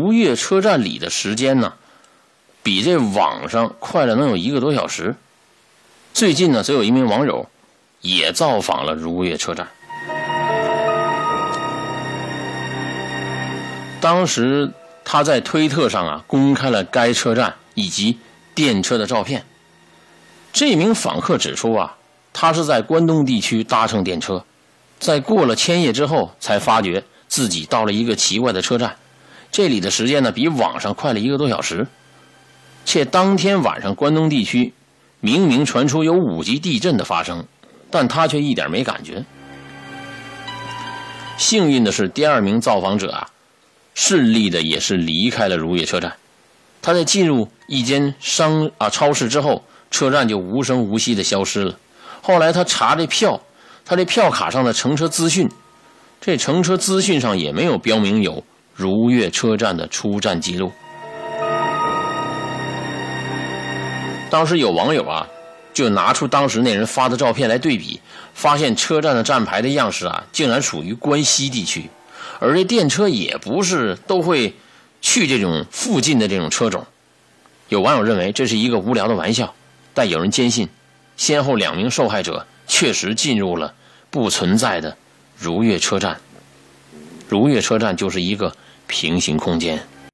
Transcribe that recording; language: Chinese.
如月车站里的时间呢，比这网上快了能有一个多小时。最近呢，则有一名网友也造访了如月车站。当时他在推特上啊公开了该车站以及电车的照片。这名访客指出啊，他是在关东地区搭乘电车，在过了千叶之后，才发觉自己到了一个奇怪的车站。这里的时间呢，比网上快了一个多小时。且当天晚上关东地区明明传出有五级地震的发生，但他却一点没感觉。幸运的是，第二名造访者啊。顺利的也是离开了如月车站。他在进入一间商啊超市之后，车站就无声无息的消失了。后来他查这票，他这票卡上的乘车资讯，这乘车资讯上也没有标明有如月车站的出站记录。当时有网友啊，就拿出当时那人发的照片来对比，发现车站的站牌的样式啊，竟然属于关西地区。而这电车也不是都会去这种附近的这种车种，有网友认为这是一个无聊的玩笑，但有人坚信，先后两名受害者确实进入了不存在的如月车站，如月车站就是一个平行空间。